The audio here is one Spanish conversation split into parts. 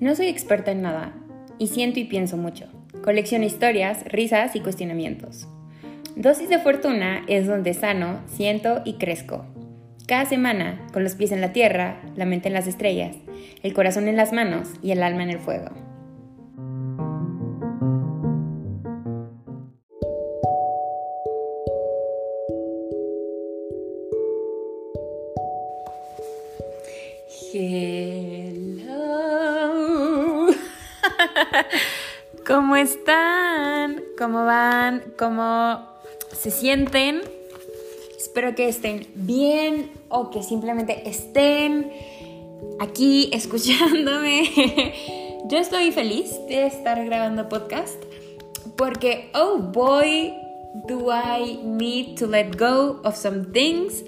No soy experta en nada y siento y pienso mucho. Colecciono historias, risas y cuestionamientos. Dosis de fortuna es donde sano, siento y crezco. Cada semana, con los pies en la tierra, la mente en las estrellas, el corazón en las manos y el alma en el fuego. Están? ¿Cómo van? ¿Cómo se sienten? Espero que estén bien o que simplemente estén aquí escuchándome. Yo estoy feliz de estar grabando podcast porque, oh boy, do I need to let go of some things.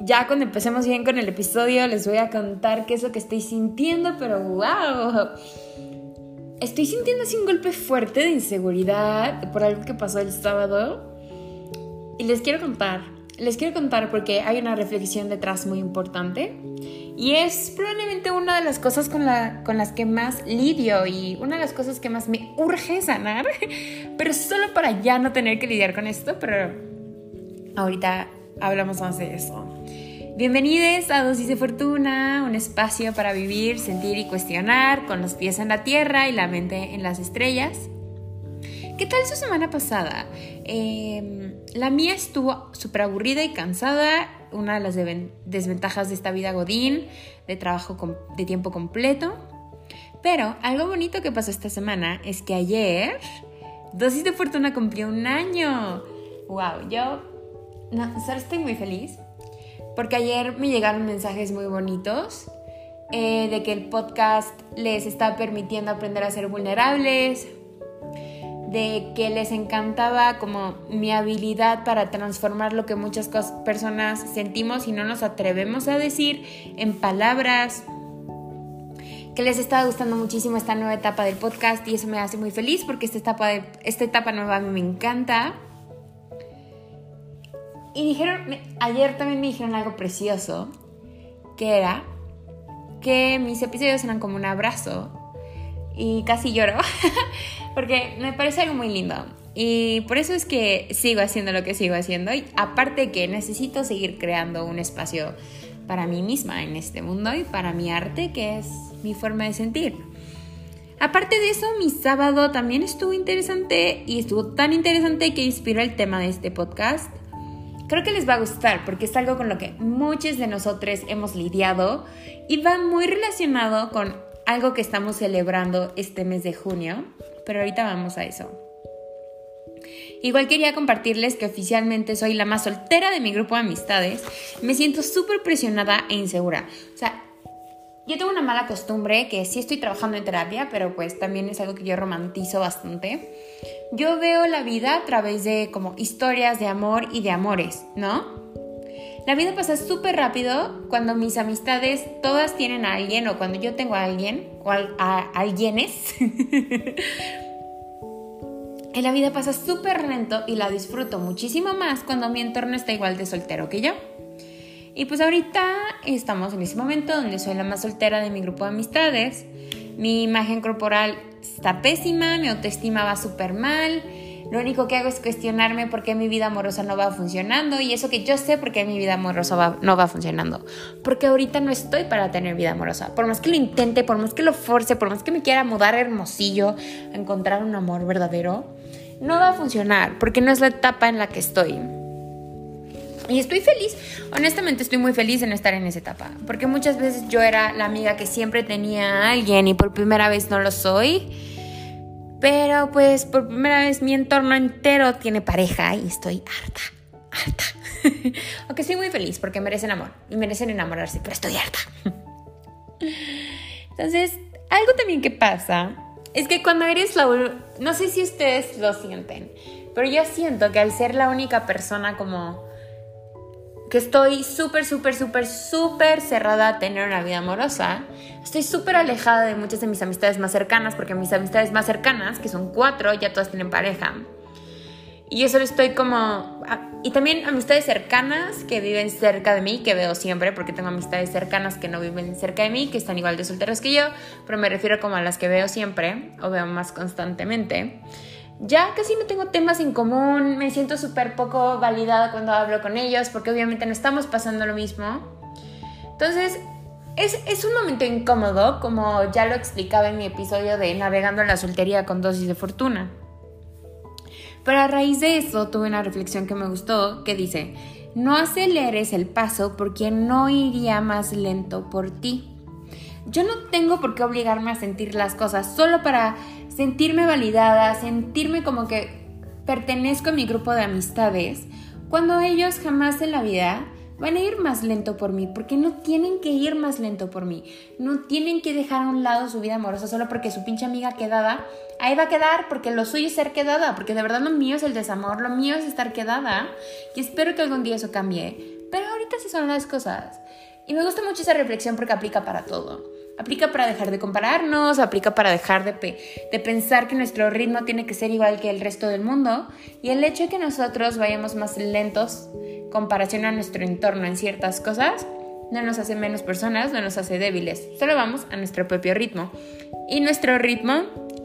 Ya cuando empecemos bien con el episodio les voy a contar qué es lo que estoy sintiendo, pero wow estoy sintiendo así un golpe fuerte de inseguridad por algo que pasó el sábado. Y les quiero contar, les quiero contar porque hay una reflexión detrás muy importante. Y es probablemente una de las cosas con, la, con las que más lidio y una de las cosas que más me urge sanar. Pero solo para ya no tener que lidiar con esto. Pero ahorita hablamos más de eso. Bienvenidos a Dosis de Fortuna, un espacio para vivir, sentir y cuestionar con los pies en la tierra y la mente en las estrellas. ¿Qué tal su semana pasada? Em, la mía estuvo súper aburrida y cansada, una de las desventajas de esta vida godín, de trabajo de tiempo completo. Pero algo bonito que pasó esta semana es que ayer Dosis de Fortuna cumplió un año. ¡Wow! Yo no, estoy muy feliz porque ayer me llegaron mensajes muy bonitos eh, de que el podcast les está permitiendo aprender a ser vulnerables, de que les encantaba como mi habilidad para transformar lo que muchas personas sentimos y no nos atrevemos a decir en palabras, que les está gustando muchísimo esta nueva etapa del podcast y eso me hace muy feliz porque esta etapa, esta etapa nueva me encanta. Y dijeron, ayer también me dijeron algo precioso, que era que mis episodios eran como un abrazo. Y casi lloro, porque me parece algo muy lindo. Y por eso es que sigo haciendo lo que sigo haciendo. Y aparte que necesito seguir creando un espacio para mí misma en este mundo y para mi arte, que es mi forma de sentir. Aparte de eso, mi sábado también estuvo interesante y estuvo tan interesante que inspiró el tema de este podcast. Creo que les va a gustar porque es algo con lo que muchos de nosotros hemos lidiado y va muy relacionado con algo que estamos celebrando este mes de junio, pero ahorita vamos a eso. Igual quería compartirles que oficialmente soy la más soltera de mi grupo de amistades. Me siento súper presionada e insegura. Yo tengo una mala costumbre que sí estoy trabajando en terapia, pero pues también es algo que yo romantizo bastante. Yo veo la vida a través de como historias de amor y de amores, ¿no? La vida pasa súper rápido cuando mis amistades todas tienen a alguien o cuando yo tengo a alguien o a, alguienes. y la vida pasa súper lento y la disfruto muchísimo más cuando mi entorno está igual de soltero que yo. Y pues ahorita estamos en ese momento donde soy la más soltera de mi grupo de amistades. Mi imagen corporal está pésima, mi autoestima va súper mal. Lo único que hago es cuestionarme por qué mi vida amorosa no va funcionando y eso que yo sé por qué mi vida amorosa no va funcionando. Porque ahorita no estoy para tener vida amorosa. Por más que lo intente, por más que lo force, por más que me quiera mudar hermosillo, a encontrar un amor verdadero, no va a funcionar porque no es la etapa en la que estoy. Y estoy feliz, honestamente estoy muy feliz en estar en esa etapa, porque muchas veces yo era la amiga que siempre tenía a alguien y por primera vez no lo soy, pero pues por primera vez mi entorno entero tiene pareja y estoy harta, harta. Aunque estoy muy feliz porque merecen amor y merecen enamorarse, pero estoy harta. Entonces, algo también que pasa es que cuando eres la... No sé si ustedes lo sienten, pero yo siento que al ser la única persona como que estoy súper, súper, súper, súper cerrada a tener una vida amorosa. Estoy súper alejada de muchas de mis amistades más cercanas, porque mis amistades más cercanas, que son cuatro, ya todas tienen pareja. Y yo solo estoy como... Y también amistades cercanas que viven cerca de mí, que veo siempre, porque tengo amistades cercanas que no viven cerca de mí, que están igual de solteros que yo, pero me refiero como a las que veo siempre o veo más constantemente. Ya casi no tengo temas en común, me siento súper poco validada cuando hablo con ellos, porque obviamente no estamos pasando lo mismo. Entonces, es, es, un momento incómodo, como ya lo explicaba en mi episodio de Navegando en la soltería con dosis de fortuna. Pero a raíz de eso tuve una reflexión que me gustó, que dice, no aceleres el paso porque no iría más lento por ti. Yo no tengo por qué obligarme a sentir las cosas solo para sentirme validada, sentirme como que pertenezco a mi grupo de amistades, cuando ellos jamás en la vida van a ir más lento por mí, porque no tienen que ir más lento por mí, no tienen que dejar a un lado su vida amorosa solo porque su pinche amiga quedada, ahí va a quedar, porque lo suyo es ser quedada, porque de verdad lo mío es el desamor, lo mío es estar quedada, y espero que algún día eso cambie, pero ahorita sí son las cosas. Y me gusta mucho esa reflexión porque aplica para todo. Aplica para dejar de compararnos, aplica para dejar de, pensar que nuestro ritmo tiene que ser igual que el resto del mundo. Y el hecho de que nosotros vayamos más lentos comparación a nuestro entorno en ciertas cosas no nos hace menos personas, no nos hace débiles, solo vamos a nuestro propio ritmo. Y nuestro ritmo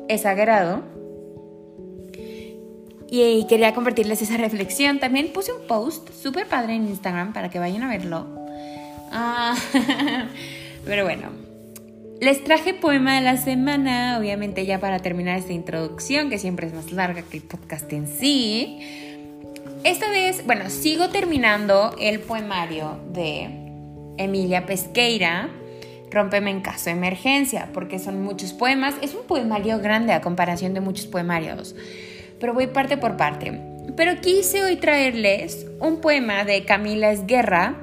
es sagrado. Y quería compartirles esa reflexión. También puse un post súper padre en Instagram para que vayan a verlo. Ah, pero bueno, les traje poema de la semana, obviamente ya para terminar esta introducción, que siempre es más larga que el podcast en sí. Esta vez, bueno, sigo terminando el poemario de Emilia Pesqueira, Rómpeme en caso de emergencia, porque son muchos poemas. Es un poemario grande a comparación de muchos poemarios, pero voy parte por parte. Pero quise hoy traerles un poema de Camila Esguerra,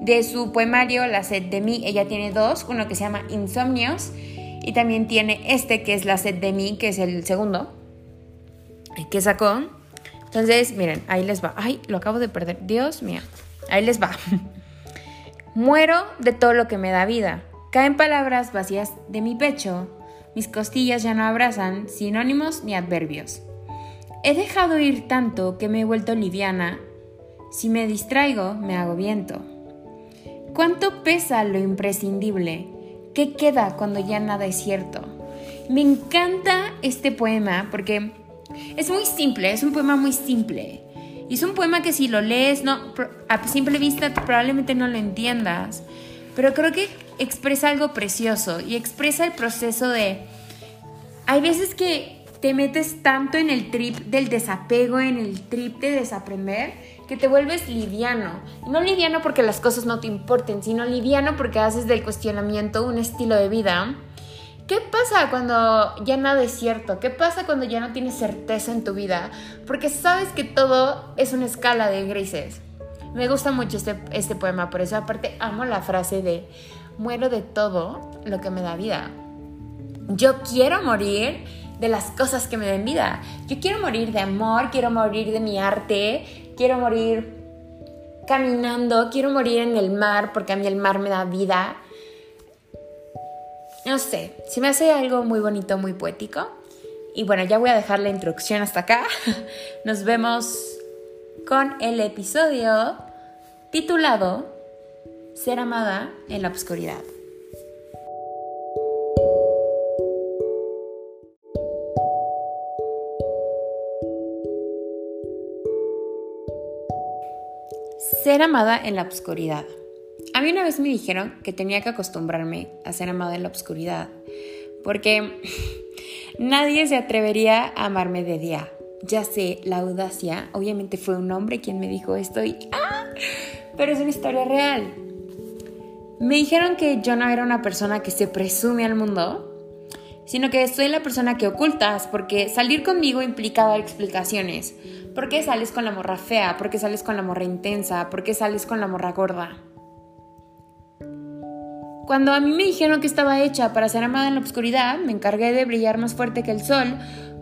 de su poemario La sed de mí. Ella tiene dos, uno que se llama Insomnios y también tiene este que es La sed de mí, que es el segundo que sacó. Entonces, miren, ahí les va. Ay, lo acabo de perder. Dios mío. Ahí les va. Muero de todo lo que me da vida. Caen palabras vacías de mi pecho. Mis costillas ya no abrazan sinónimos ni adverbios. He dejado ir tanto que me he vuelto liviana. Si me distraigo, me hago viento. ¿Cuánto pesa lo imprescindible? ¿Qué queda cuando ya nada es cierto? Me encanta este poema porque es muy simple, es un poema muy simple. Y es un poema que si lo lees, no, a simple vista probablemente no lo entiendas. Pero creo que expresa algo precioso y expresa el proceso de... Hay veces que te metes tanto en el trip del desapego, en el trip de desaprender, que te vuelves liviano. no liviano porque las cosas no te importen, sino liviano porque haces del cuestionamiento un estilo de vida. ¿Qué pasa cuando ya nada es cierto? ¿Qué pasa cuando ya no tienes certeza en tu vida? Porque sabes que todo es una escala de grises. Me gusta mucho este, este poema, por eso aparte amo la frase de muero de todo lo que me da vida. Yo quiero morir de las cosas que me den vida. Yo quiero morir de amor, quiero morir de mi arte, quiero morir caminando, quiero morir en el mar porque a mí el mar me da vida. No sé, se me hace algo muy bonito, muy poético. Y bueno, ya voy a dejar la introducción hasta acá. Nos vemos con el episodio titulado Ser amada en la oscuridad. Ser amada en la oscuridad. A mí una vez me dijeron que tenía que acostumbrarme a ser amada en la oscuridad, porque nadie se atrevería a amarme de día. Ya sé, la audacia, obviamente fue un hombre quien me dijo esto y ¡ah! Pero es una historia real. Me dijeron que yo no era una persona que se presume al mundo, sino que soy la persona que ocultas, porque salir conmigo implicaba explicaciones. ¿Por qué sales con la morra fea? ¿Por qué sales con la morra intensa? ¿Por qué sales con la morra gorda? Cuando a mí me dijeron que estaba hecha para ser amada en la oscuridad, me encargué de brillar más fuerte que el sol,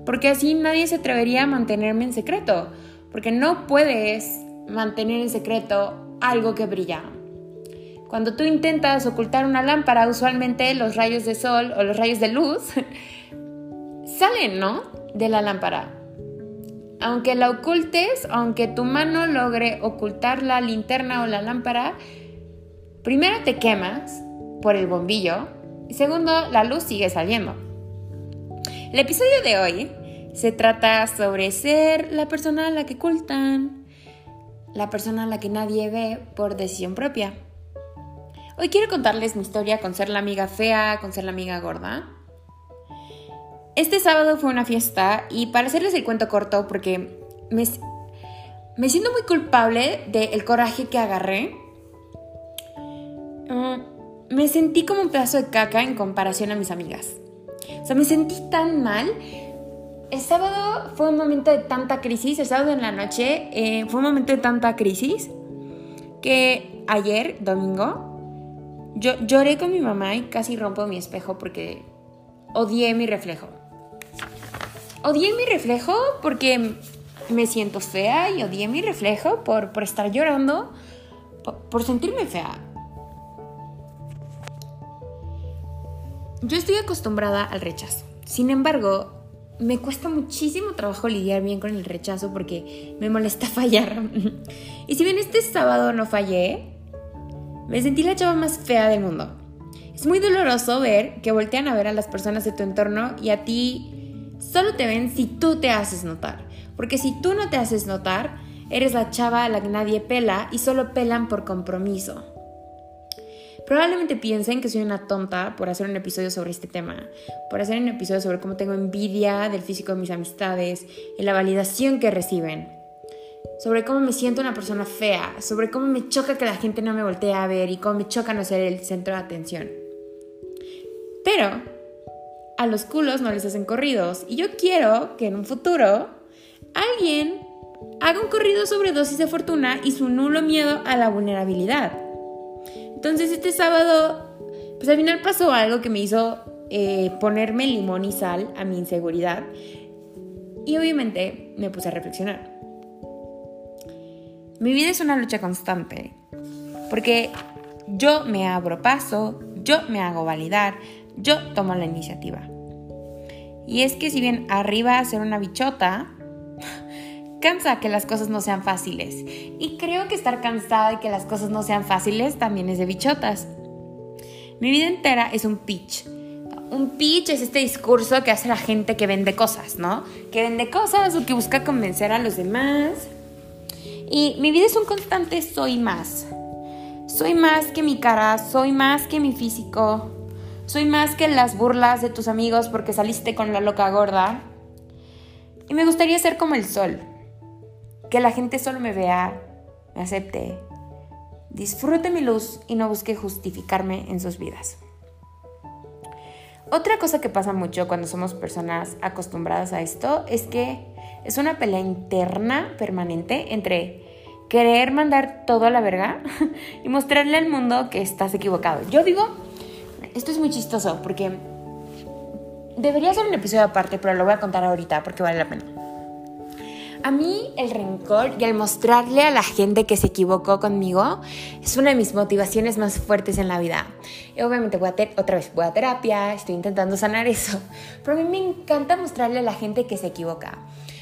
porque así nadie se atrevería a mantenerme en secreto, porque no puedes mantener en secreto algo que brilla. Cuando tú intentas ocultar una lámpara, usualmente los rayos de sol o los rayos de luz salen, ¿no? De la lámpara. aunque la ocultes, aunque tu mano logre ocultar la linterna o la lámpara, primero te quemas por el bombillo y segundo, la luz sigue saliendo. El episodio de hoy se trata sobre ser la persona a la que ocultan, la persona a la que nadie ve por decisión propia. Hoy quiero contarles mi historia con ser la amiga fea, con ser la amiga gorda. Este sábado fue una fiesta y para hacerles el cuento corto, porque me, me siento muy culpable del coraje que agarré, mm, me sentí como un pedazo de caca en comparación a mis amigas. O sea, me sentí tan mal. El sábado fue un momento de tanta crisis, el sábado en la noche eh, fue un momento de tanta crisis que ayer, domingo, yo lloré con mi mamá y casi rompo mi espejo porque odié mi reflejo. Odié mi reflejo porque me siento fea y odié mi reflejo por, estar llorando, por, sentirme fea. Yo estoy acostumbrada al rechazo. Sin embargo, me cuesta muchísimo trabajo lidiar bien con el rechazo porque me molesta fallar. y si bien este sábado no fallé, me sentí la chava más fea del mundo. Es muy doloroso ver que voltean a ver a las personas de tu entorno y a ti solo te ven si tú te haces notar. Porque si tú no te haces notar, eres la chava a la que nadie pela y solo pelan por compromiso. Probablemente piensen que soy una tonta por hacer un episodio sobre este tema, por hacer un episodio sobre cómo tengo envidia del físico de mis amistades y la validación que reciben, sobre cómo me siento una persona fea, sobre cómo me choca que la gente no me voltee a ver y cómo me choca no ser el centro de atención. Pero a los culos no les hacen corridos. Y yo quiero que en un futuro alguien haga un corrido sobre dosis de fortuna y su nulo miedo a la vulnerabilidad. Entonces este sábado, pues al final pasó algo que me hizo eh, ponerme limón y sal a mi inseguridad. Y obviamente me puse a reflexionar. Mi vida es una lucha constante. Porque yo me abro paso, yo me hago validar, yo tomo la iniciativa. Y es que si bien arriba ser una bichota, cansa que las cosas no sean fáciles. Y creo que estar cansada de que las cosas no sean fáciles también es de bichotas. Mi vida entera es un pitch. Un pitch es este discurso que hace la gente que vende cosas, ¿no? Que vende cosas o que busca convencer a los demás. Y mi vida es un constante soy más. Soy más que mi cara, soy más que mi físico, soy más que las burlas de tus amigos porque saliste con la loca gorda. Y me gustaría ser como el sol. Que la gente solo me vea, me acepte, disfrute mi luz y no busque justificarme en sus vidas. Otra cosa que pasa mucho cuando somos personas acostumbradas a esto es que es una pelea interna permanente entre querer mandar todo a la verga y mostrarle al mundo que estás equivocado. Yo digo esto es muy chistoso porque debería ser un episodio aparte, pero lo voy a contar ahorita porque vale la pena. A mí el rencor y el mostrarle a la gente que se equivocó conmigo es una de mis motivaciones más fuertes en la vida. Y obviamente voy a otra vez voy a terapia, estoy intentando sanar eso, pero a mí me encanta mostrarle a la gente que se equivoca.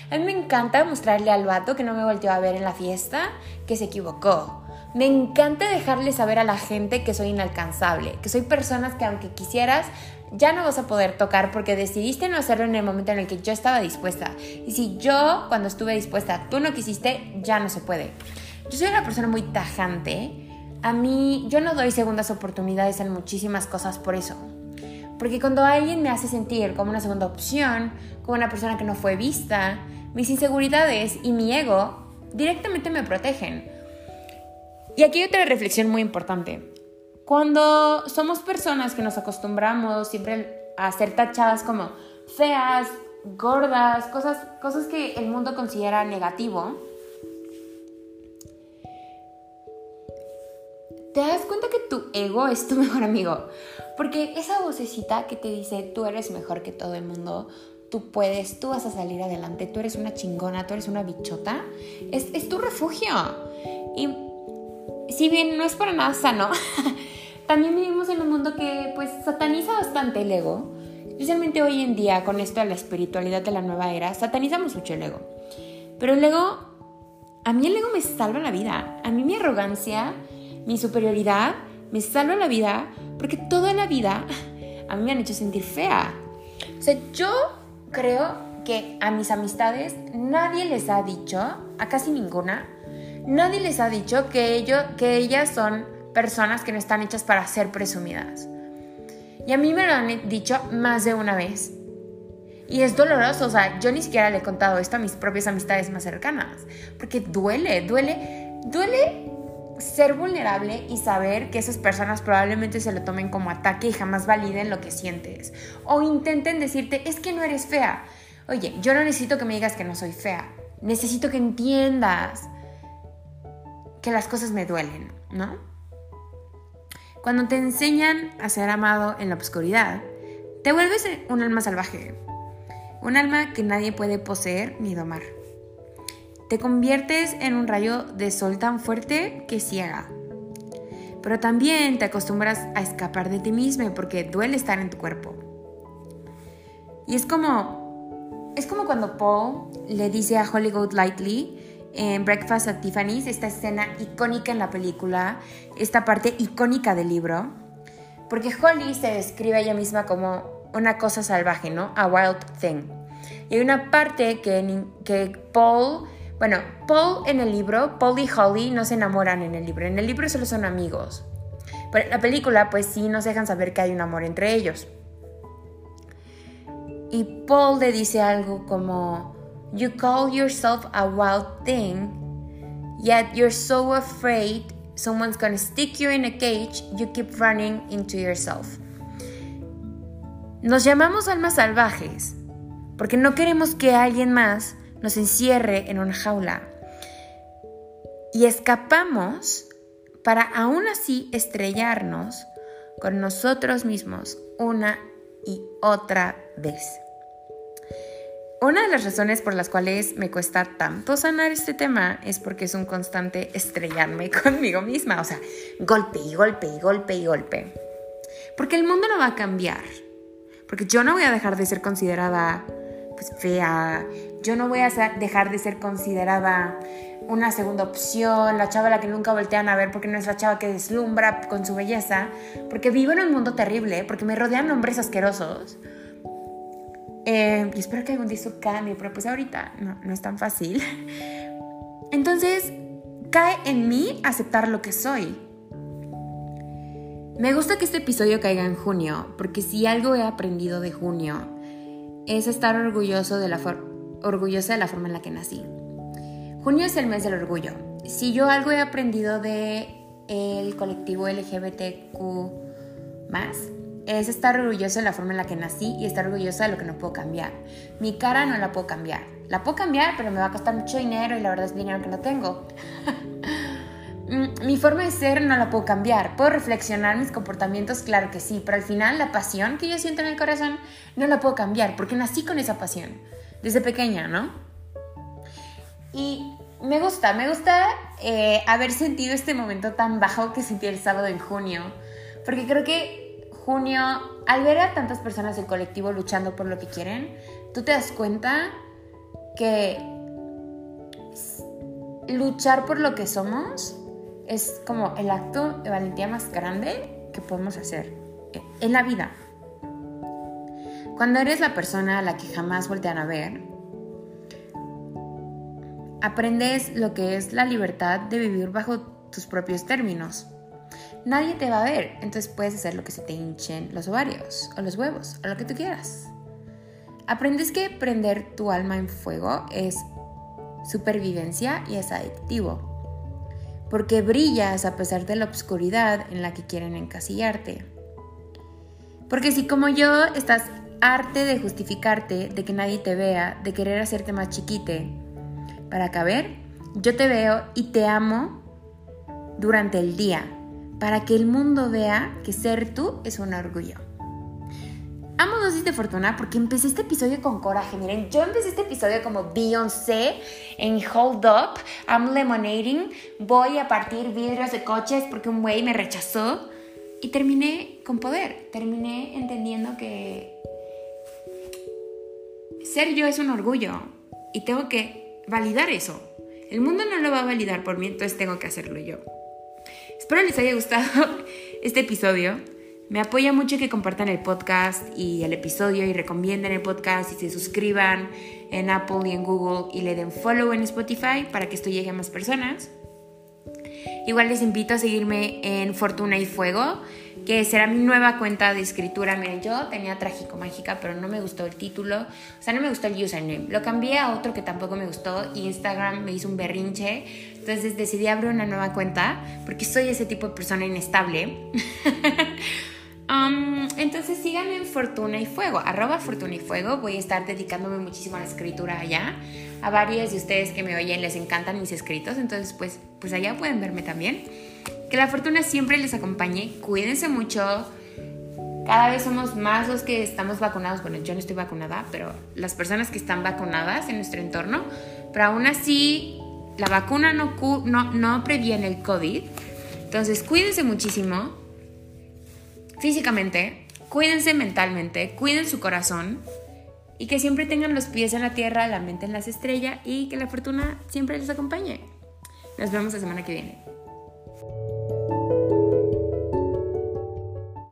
A mí me encanta mostrarle al vato que no me volteó a ver en la fiesta que se equivocó. Me encanta dejarle saber a la gente que soy inalcanzable, que soy personas que aunque quisieras, ya no vas a poder tocar porque decidiste no hacerlo en el momento en el que yo estaba dispuesta. Y si yo, cuando estuve dispuesta, tú no quisiste, ya no se puede. Yo soy una persona muy tajante. A mí, yo no doy segundas oportunidades en muchísimas cosas por eso. Porque cuando alguien me hace sentir como una segunda opción, como una persona que no fue vista, mis inseguridades y mi ego directamente me protegen. Y aquí hay otra reflexión muy importante. Cuando somos personas que nos acostumbramos siempre a ser tachadas como feas, gordas, cosas, cosas que el mundo considera negativo, te das cuenta que tu ego es tu mejor amigo. Porque esa vocecita que te dice, tú eres mejor que todo el mundo, tú puedes, tú vas a salir adelante, tú eres una chingona, tú eres una bichota, es, es tu refugio. Y si bien no es para nada sano, también vivimos en un mundo que pues sataniza bastante el ego. Especialmente hoy en día con esto de la espiritualidad de la nueva era, satanizamos mucho el ego. Pero el ego, a mí el ego me salva la vida. A mí mi arrogancia, mi superioridad, me salva la vida porque toda la vida a mí me han hecho sentir fea. O sea, yo creo que a mis amistades nadie les ha dicho, a casi ninguna, nadie les ha dicho que, ellos, que ellas son personas que no están hechas para ser presumidas. Y a mí me lo han dicho más de una vez. Y es doloroso, o sea, yo ni siquiera le he contado esto a mis propias amistades más cercanas, porque duele, duele, duele ser vulnerable y saber que esas personas probablemente se lo tomen como ataque y jamás validen lo que sientes. O intenten decirte, es que no eres fea. Oye, yo no necesito que me digas que no soy fea. Necesito que entiendas que las cosas me duelen, ¿no? Cuando te enseñan a ser amado en la oscuridad, te vuelves un alma salvaje, un alma que nadie puede poseer ni domar. Te conviertes en un rayo de sol tan fuerte que ciega. Pero también te acostumbras a escapar de ti mismo porque duele estar en tu cuerpo. Y es como es como cuando Paul le dice a Holly Lightly en Breakfast at Tiffany's, esta escena icónica en la película, esta parte icónica del libro, porque Holly se describe a ella misma como una cosa salvaje, ¿no? A wild thing. Y hay una parte que, Paul bueno, Paul en el libro, Paul y Holly no se enamoran en el libro. En el libro solo son amigos. Pero en la película, pues sí nos dejan saber que hay un amor entre ellos. Y Paul le dice algo como, You call yourself a wild thing, yet you're so afraid someone's gonna stick you in a cage, you keep running into yourself. Nos llamamos almas salvajes porque no queremos que alguien más nos encierre en una jaula. Y escapamos para aún así estrellarnos con nosotros mismos una y otra vez. Una de las razones por las cuales me cuesta tanto sanar este tema es porque es un constante estrellarme conmigo misma, o sea, golpe y golpe y golpe y golpe. Porque el mundo no va a cambiar, porque yo no voy a dejar de ser considerada pues, fea, yo no voy a dejar de ser considerada una segunda opción, la chava a la que nunca voltean a ver porque no es la chava que deslumbra con su belleza, porque vivo en un mundo terrible, porque me rodean hombres asquerosos. Eh, y espero que algún día eso cambie, pero pues ahorita no, es tan fácil. Entonces, cae en mí aceptar lo que soy. Me gusta que este episodio caiga en junio, porque si algo he aprendido de junio es estar orgulloso de la orgullosa de la forma en la que nací. Junio es el mes del orgullo. Si yo algo he aprendido de el colectivo LGBTQ es estar orgulloso de la forma en la que nací y estar orgullosa de lo que no puedo cambiar. Mi cara no la puedo cambiar. La puedo cambiar, pero me va a costar mucho dinero y la verdad es dinero que no tengo. Mi forma de ser no la puedo cambiar. ¿Puedo reflexionar mis comportamientos? Claro que sí, pero al final la pasión que yo siento en el corazón no la puedo cambiar porque nací con esa pasión desde pequeña, ¿no? Y me gusta, me gusta eh, haber sentido este momento tan bajo que sentí el sábado en junio, porque creo que junio, al ver a tantas personas del colectivo luchando por lo que quieren, tú te das cuenta que luchar por lo que somos es como el acto de valentía más grande que podemos hacer en la vida. Cuando eres la persona a la que jamás voltean a ver, aprendes lo que es la libertad de vivir bajo tus propios términos. Nadie te va a ver, entonces puedes hacer lo que se te hinchen los ovarios o los huevos o lo que tú quieras. Aprendes que prender tu alma en fuego es supervivencia y es adictivo, porque brillas a pesar de la obscuridad en la que quieren encasillarte. Porque si como yo estás arte de justificarte, de que nadie te vea, de querer hacerte más chiquite. Para caber, yo te veo y te amo durante el día, para que el mundo vea que ser tú es un orgullo. Amo dosis de fortuna porque empecé este episodio con coraje. Miren, yo empecé este episodio como Beyoncé en Hold Up, I'm lemonading, voy a partir vidrios de coches porque un güey me rechazó y terminé con poder. Terminé entendiendo que ser yo es un orgullo y tengo que validar eso. El mundo no lo va a validar por mí, entonces tengo que hacerlo yo. Espero les haya gustado este episodio. Me apoya mucho que compartan el podcast y el episodio y recomienden el podcast y se suscriban en Apple y en Google y le den follow en Spotify para que esto llegue a más personas. Igual les invito a seguirme en Fortuna y Fuego, que será mi nueva cuenta de escritura. Miren, yo tenía Trágico Mágica, pero no me gustó el título. O sea, no me gustó el username. Lo cambié a otro que tampoco me gustó. Instagram me hizo un berrinche. Entonces decidí abrir una nueva cuenta, porque soy ese tipo de persona inestable. Um, entonces síganme en Fortuna y Fuego, arroba Fortuna y Fuego. Voy a estar dedicándome muchísimo a la escritura allá. A varios de ustedes que me oyen les encantan mis escritos, entonces pues, pues allá pueden verme también. Que la fortuna siempre les acompañe. Cuídense mucho. Cada vez somos más los que estamos vacunados. Bueno, yo no estoy vacunada, pero las personas que están vacunadas en nuestro entorno. Pero aún así, la vacuna no, no, no previene el COVID. Entonces, cuídense muchísimo físicamente, cuídense mentalmente, cuiden su corazón y que siempre tengan los pies en la tierra, la mente en las estrellas y que la fortuna siempre les acompañe. Nos vemos la semana que viene.